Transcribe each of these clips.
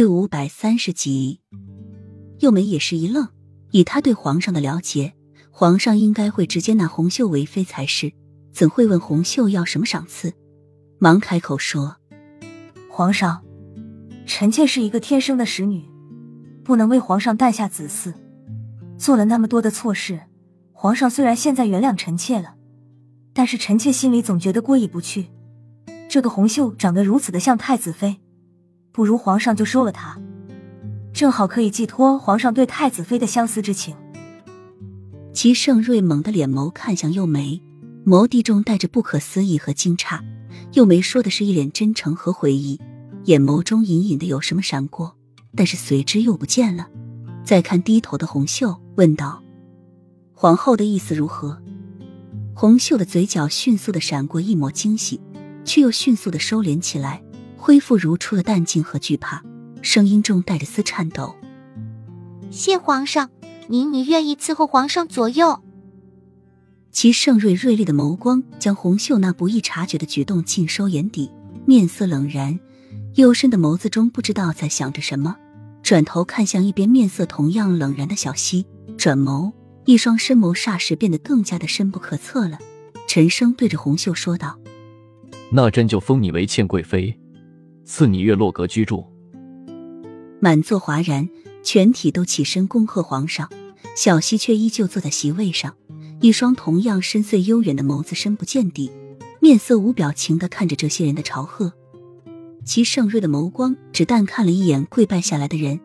第五百三十集，幼梅也是一愣，以他对皇上的了解，皇上应该会直接纳红袖为妃才是，怎会问红袖要什么赏赐？忙开口说：“皇上，臣妾是一个天生的使女，不能为皇上诞下子嗣，做了那么多的错事。皇上虽然现在原谅臣妾了，但是臣妾心里总觉得过意不去。这个红袖长得如此的像太子妃。”不如皇上就收了他，正好可以寄托皇上对太子妃的相思之情。齐盛瑞猛地脸眸看向幼梅，眸地中带着不可思议和惊诧。幼梅说的是一脸真诚和回忆，眼眸中隐隐的有什么闪过，但是随之又不见了。再看低头的红袖，问道：“皇后的意思如何？”红袖的嘴角迅速的闪过一抹惊喜，却又迅速的收敛起来。恢复如初的淡静和惧怕，声音中带着丝颤抖。谢皇上，您你愿意伺候皇上左右。齐盛瑞锐利的眸光将红袖那不易察觉的举动尽收眼底，面色冷然，幽深的眸子中不知道在想着什么。转头看向一边面色同样冷然的小溪，转眸，一双深眸霎时变得更加的深不可测了。沉声对着红袖说道：“那朕就封你为倩贵妃。”赐你月落阁居住。满座哗然，全体都起身恭贺皇上。小溪却依旧坐在席位上，一双同样深邃悠远的眸子深不见底，面色无表情的看着这些人的朝贺。其盛瑞的眸光只淡看了一眼跪拜下来的人，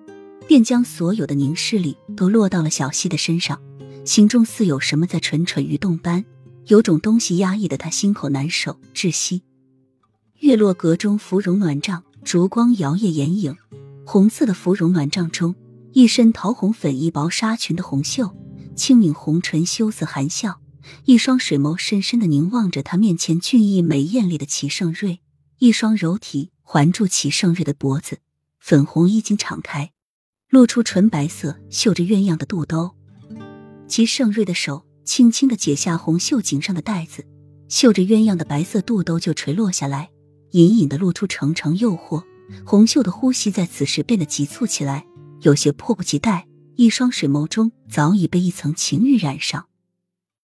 便将所有的凝视力都落到了小溪的身上，心中似有什么在蠢蠢欲动般，有种东西压抑的他心口难受，窒息。月落阁中，芙蓉暖帐，烛光摇曳眼影。红色的芙蓉暖帐中，一身桃红粉衣薄纱裙的红袖，轻抿红唇，羞涩含笑，一双水眸深深的凝望着他面前俊逸美艳丽的齐盛瑞，一双柔体环住齐盛瑞的脖子，粉红衣襟敞开，露出纯白色绣着鸳鸯的肚兜。齐盛瑞的手轻轻的解下红袖颈上的带子，绣着鸳鸯的白色肚兜就垂落下来。隐隐的露出层层诱惑，红袖的呼吸在此时变得急促起来，有些迫不及待。一双水眸中早已被一层情欲染上。